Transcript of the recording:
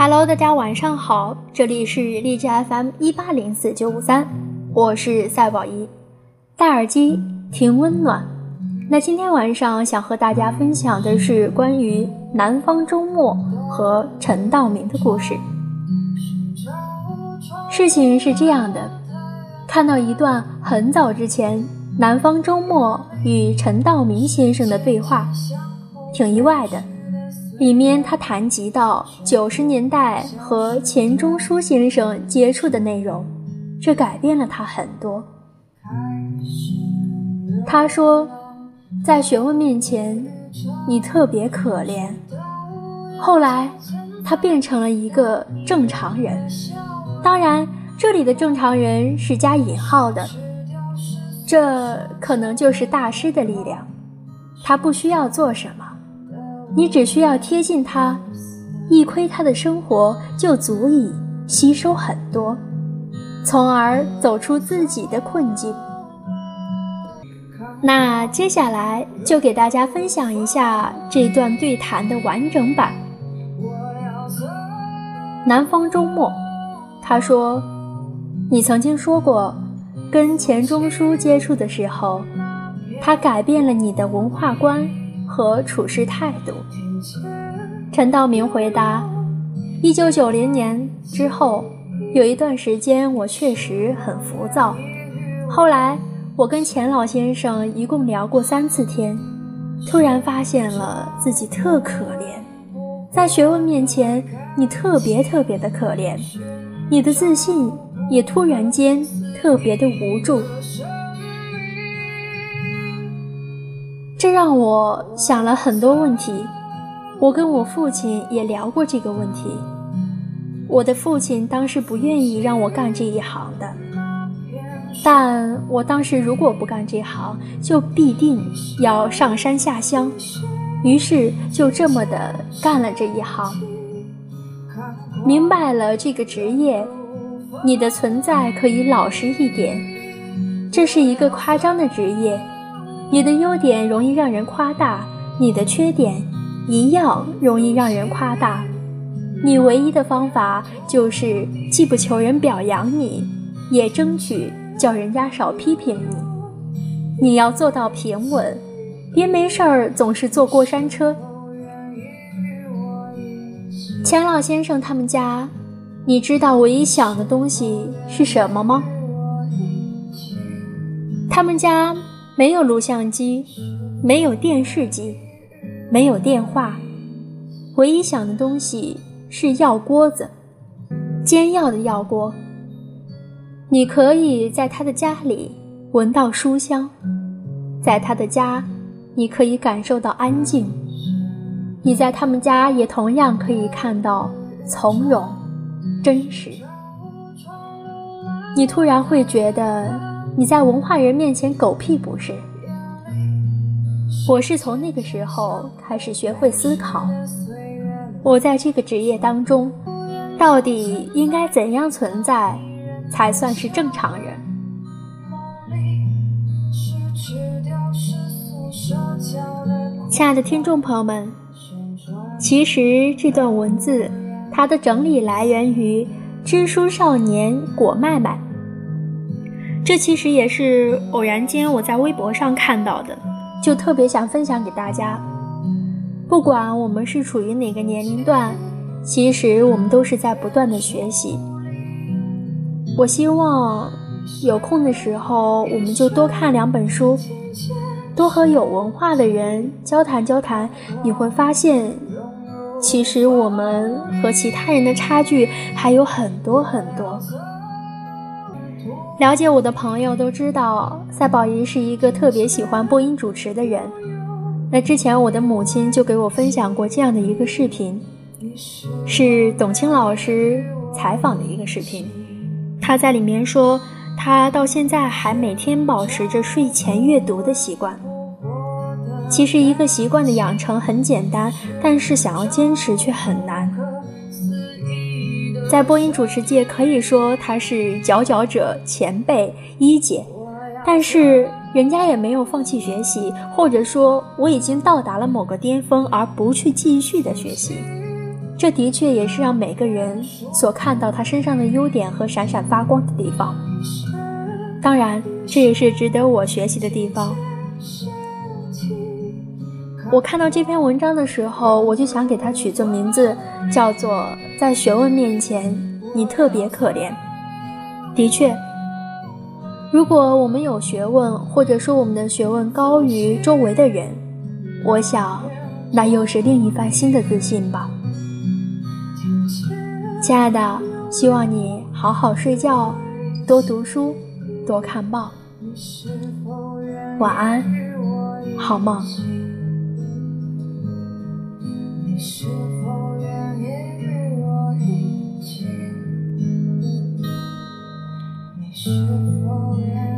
Hello，大家晚上好，这里是荔枝 FM 一八零四九五三，我是赛宝仪，戴耳机听温暖。那今天晚上想和大家分享的是关于南方周末和陈道明的故事。事情是这样的，看到一段很早之前南方周末与陈道明先生的对话，挺意外的。里面他谈及到九十年代和钱钟书先生接触的内容，这改变了他很多。他说，在学问面前，你特别可怜。后来，他变成了一个正常人。当然，这里的正常人是加引号的。这可能就是大师的力量。他不需要做什么。你只需要贴近他，一窥他的生活，就足以吸收很多，从而走出自己的困境。那接下来就给大家分享一下这段对谈的完整版。南方周末，他说：“你曾经说过，跟钱钟书接触的时候，他改变了你的文化观。”和处事态度。陈道明回答：“一九九零年之后，有一段时间我确实很浮躁。后来我跟钱老先生一共聊过三次天，突然发现了自己特可怜，在学问面前，你特别特别的可怜，你的自信也突然间特别的无助。”这让我想了很多问题，我跟我父亲也聊过这个问题。我的父亲当时不愿意让我干这一行的，但我当时如果不干这行，就必定要上山下乡，于是就这么的干了这一行。明白了这个职业，你的存在可以老实一点，这是一个夸张的职业。你的优点容易让人夸大，你的缺点一样容易让人夸大。你唯一的方法就是既不求人表扬你，也争取叫人家少批评你。你要做到平稳，别没事儿总是坐过山车。钱老先生他们家，你知道唯一想的东西是什么吗？他们家。没有录像机，没有电视机，没有电话，唯一想的东西是药锅子，煎药的药锅。你可以在他的家里闻到书香，在他的家，你可以感受到安静。你在他们家也同样可以看到从容、真实。你突然会觉得。你在文化人面前狗屁不是。我是从那个时候开始学会思考，我在这个职业当中，到底应该怎样存在，才算是正常人？亲爱的听众朋友们，其实这段文字，它的整理来源于知书少年果麦麦。这其实也是偶然间我在微博上看到的，就特别想分享给大家。不管我们是处于哪个年龄段，其实我们都是在不断的学习。我希望有空的时候，我们就多看两本书，多和有文化的人交谈交谈。你会发现，其实我们和其他人的差距还有很多很多。了解我的朋友都知道，赛宝仪是一个特别喜欢播音主持的人。那之前我的母亲就给我分享过这样的一个视频，是董卿老师采访的一个视频。他在里面说，他到现在还每天保持着睡前阅读的习惯。其实一个习惯的养成很简单，但是想要坚持却很难。在播音主持界，可以说他是佼佼者、前辈、一姐，但是人家也没有放弃学习，或者说我已经到达了某个巅峰而不去继续的学习，这的确也是让每个人所看到他身上的优点和闪闪发光的地方。当然，这也是值得我学习的地方。我看到这篇文章的时候，我就想给它取个名字，叫做《在学问面前，你特别可怜》。的确，如果我们有学问，或者说我们的学问高于周围的人，我想，那又是另一番新的自信吧。亲爱的，希望你好好睡觉，多读书，多看报。晚安，好梦。你是否愿意与我一起？你是否愿